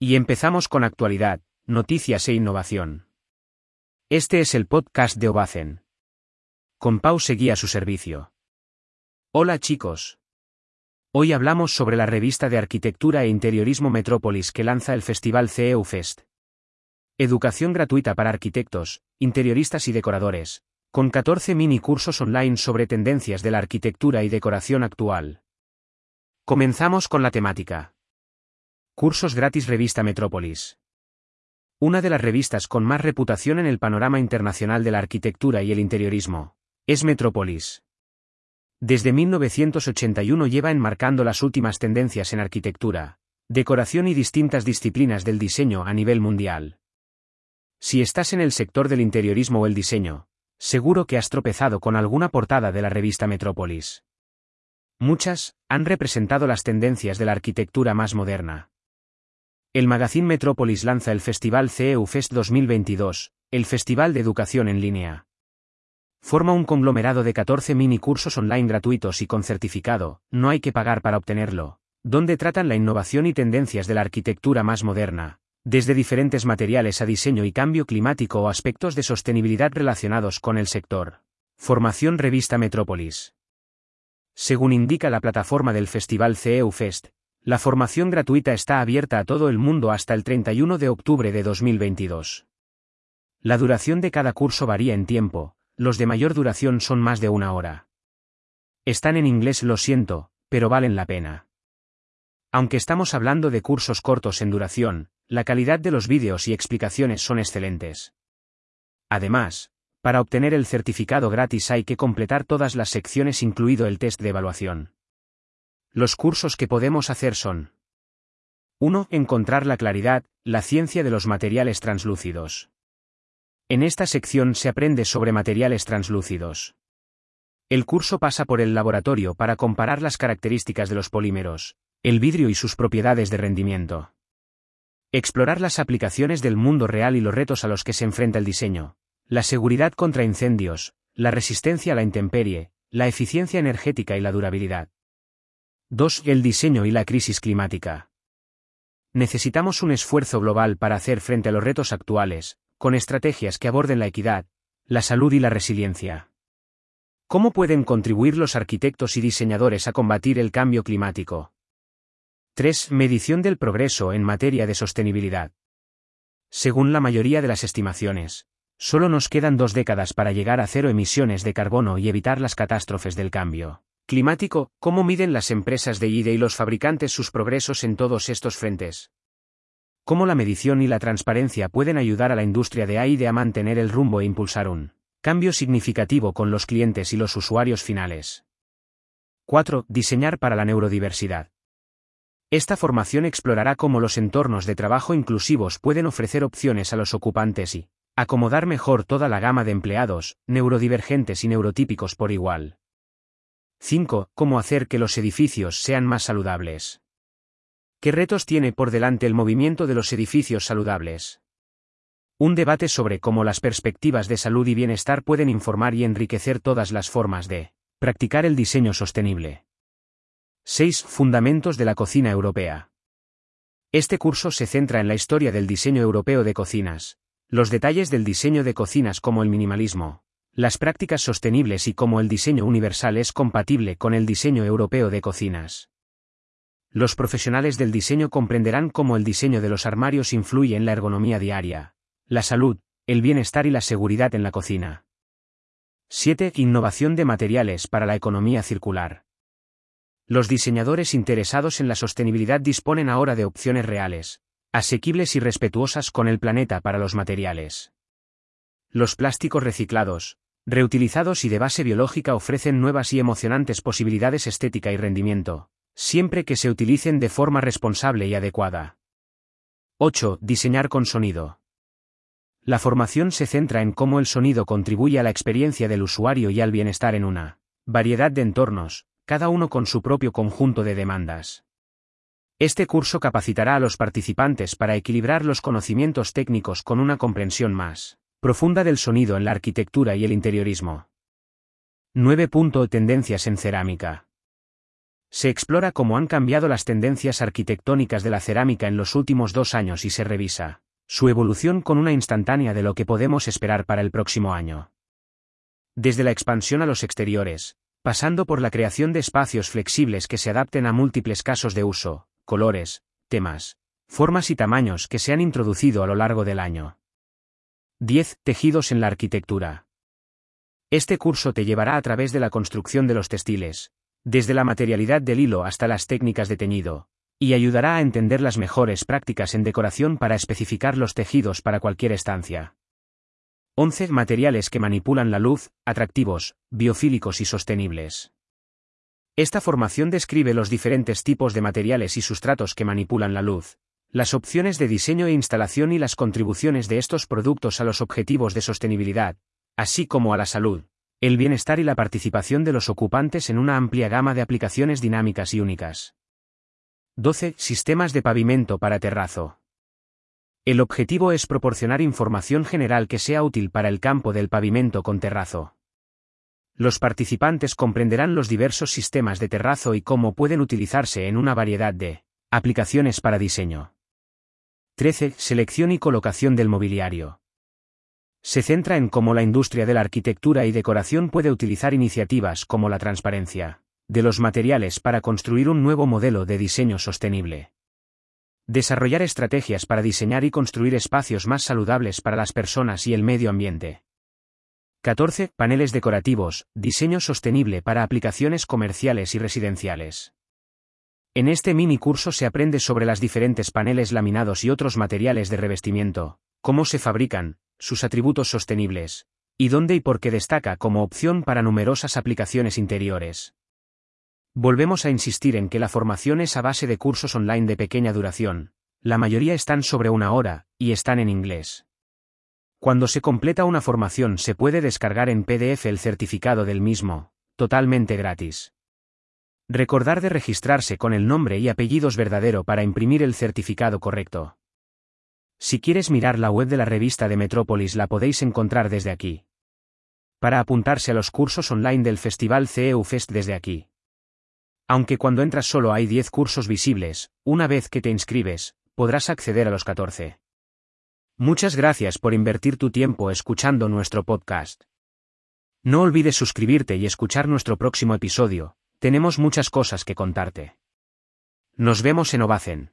Y empezamos con actualidad, noticias e innovación. Este es el podcast de Obacen. Con Pau seguía su servicio. Hola chicos. Hoy hablamos sobre la revista de arquitectura e interiorismo Metrópolis que lanza el festival CEU Fest. Educación gratuita para arquitectos, interioristas y decoradores, con 14 mini cursos online sobre tendencias de la arquitectura y decoración actual. Comenzamos con la temática. Cursos gratis Revista Metrópolis. Una de las revistas con más reputación en el panorama internacional de la arquitectura y el interiorismo, es Metrópolis. Desde 1981 lleva enmarcando las últimas tendencias en arquitectura, decoración y distintas disciplinas del diseño a nivel mundial. Si estás en el sector del interiorismo o el diseño, seguro que has tropezado con alguna portada de la revista Metrópolis. Muchas han representado las tendencias de la arquitectura más moderna. El magazine Metrópolis lanza el Festival CEU Fest 2022, el Festival de Educación en Línea. Forma un conglomerado de 14 mini cursos online gratuitos y con certificado, no hay que pagar para obtenerlo, donde tratan la innovación y tendencias de la arquitectura más moderna, desde diferentes materiales a diseño y cambio climático o aspectos de sostenibilidad relacionados con el sector. Formación Revista Metrópolis. Según indica la plataforma del Festival CEU Fest, la formación gratuita está abierta a todo el mundo hasta el 31 de octubre de 2022. La duración de cada curso varía en tiempo, los de mayor duración son más de una hora. Están en inglés, lo siento, pero valen la pena. Aunque estamos hablando de cursos cortos en duración, la calidad de los vídeos y explicaciones son excelentes. Además, para obtener el certificado gratis hay que completar todas las secciones incluido el test de evaluación. Los cursos que podemos hacer son 1. Encontrar la claridad, la ciencia de los materiales translúcidos. En esta sección se aprende sobre materiales translúcidos. El curso pasa por el laboratorio para comparar las características de los polímeros, el vidrio y sus propiedades de rendimiento. Explorar las aplicaciones del mundo real y los retos a los que se enfrenta el diseño, la seguridad contra incendios, la resistencia a la intemperie, la eficiencia energética y la durabilidad. 2. El diseño y la crisis climática. Necesitamos un esfuerzo global para hacer frente a los retos actuales, con estrategias que aborden la equidad, la salud y la resiliencia. ¿Cómo pueden contribuir los arquitectos y diseñadores a combatir el cambio climático? 3. Medición del progreso en materia de sostenibilidad. Según la mayoría de las estimaciones, solo nos quedan dos décadas para llegar a cero emisiones de carbono y evitar las catástrofes del cambio climático, ¿cómo miden las empresas de IDE y los fabricantes sus progresos en todos estos frentes? ¿Cómo la medición y la transparencia pueden ayudar a la industria de AIDE a mantener el rumbo e impulsar un cambio significativo con los clientes y los usuarios finales? 4. Diseñar para la neurodiversidad. Esta formación explorará cómo los entornos de trabajo inclusivos pueden ofrecer opciones a los ocupantes y acomodar mejor toda la gama de empleados, neurodivergentes y neurotípicos por igual. 5. Cómo hacer que los edificios sean más saludables. ¿Qué retos tiene por delante el movimiento de los edificios saludables? Un debate sobre cómo las perspectivas de salud y bienestar pueden informar y enriquecer todas las formas de practicar el diseño sostenible. 6. Fundamentos de la cocina europea. Este curso se centra en la historia del diseño europeo de cocinas, los detalles del diseño de cocinas como el minimalismo, las prácticas sostenibles y cómo el diseño universal es compatible con el diseño europeo de cocinas. Los profesionales del diseño comprenderán cómo el diseño de los armarios influye en la ergonomía diaria, la salud, el bienestar y la seguridad en la cocina. 7. Innovación de materiales para la economía circular. Los diseñadores interesados en la sostenibilidad disponen ahora de opciones reales, asequibles y respetuosas con el planeta para los materiales. Los plásticos reciclados, reutilizados y de base biológica ofrecen nuevas y emocionantes posibilidades estética y rendimiento, siempre que se utilicen de forma responsable y adecuada. 8. Diseñar con sonido. La formación se centra en cómo el sonido contribuye a la experiencia del usuario y al bienestar en una variedad de entornos, cada uno con su propio conjunto de demandas. Este curso capacitará a los participantes para equilibrar los conocimientos técnicos con una comprensión más Profunda del sonido en la arquitectura y el interiorismo. 9. Tendencias en cerámica. Se explora cómo han cambiado las tendencias arquitectónicas de la cerámica en los últimos dos años y se revisa su evolución con una instantánea de lo que podemos esperar para el próximo año. Desde la expansión a los exteriores, pasando por la creación de espacios flexibles que se adapten a múltiples casos de uso, colores, temas, formas y tamaños que se han introducido a lo largo del año. 10. Tejidos en la arquitectura. Este curso te llevará a través de la construcción de los textiles, desde la materialidad del hilo hasta las técnicas de teñido, y ayudará a entender las mejores prácticas en decoración para especificar los tejidos para cualquier estancia. 11 materiales que manipulan la luz, atractivos, biofílicos y sostenibles. Esta formación describe los diferentes tipos de materiales y sustratos que manipulan la luz, las opciones de diseño e instalación y las contribuciones de estos productos a los objetivos de sostenibilidad, así como a la salud, el bienestar y la participación de los ocupantes en una amplia gama de aplicaciones dinámicas y únicas. 12. Sistemas de pavimento para terrazo. El objetivo es proporcionar información general que sea útil para el campo del pavimento con terrazo. Los participantes comprenderán los diversos sistemas de terrazo y cómo pueden utilizarse en una variedad de aplicaciones para diseño. 13. Selección y colocación del mobiliario. Se centra en cómo la industria de la arquitectura y decoración puede utilizar iniciativas como la transparencia de los materiales para construir un nuevo modelo de diseño sostenible. Desarrollar estrategias para diseñar y construir espacios más saludables para las personas y el medio ambiente. 14. Paneles decorativos, diseño sostenible para aplicaciones comerciales y residenciales. En este mini curso se aprende sobre las diferentes paneles laminados y otros materiales de revestimiento, cómo se fabrican, sus atributos sostenibles, y dónde y por qué destaca como opción para numerosas aplicaciones interiores. Volvemos a insistir en que la formación es a base de cursos online de pequeña duración, la mayoría están sobre una hora, y están en inglés. Cuando se completa una formación se puede descargar en PDF el certificado del mismo, totalmente gratis. Recordar de registrarse con el nombre y apellidos verdadero para imprimir el certificado correcto. Si quieres mirar la web de la revista de Metrópolis la podéis encontrar desde aquí. Para apuntarse a los cursos online del Festival CEU Fest desde aquí. Aunque cuando entras solo hay 10 cursos visibles, una vez que te inscribes, podrás acceder a los 14. Muchas gracias por invertir tu tiempo escuchando nuestro podcast. No olvides suscribirte y escuchar nuestro próximo episodio, tenemos muchas cosas que contarte. Nos vemos en Ovacen.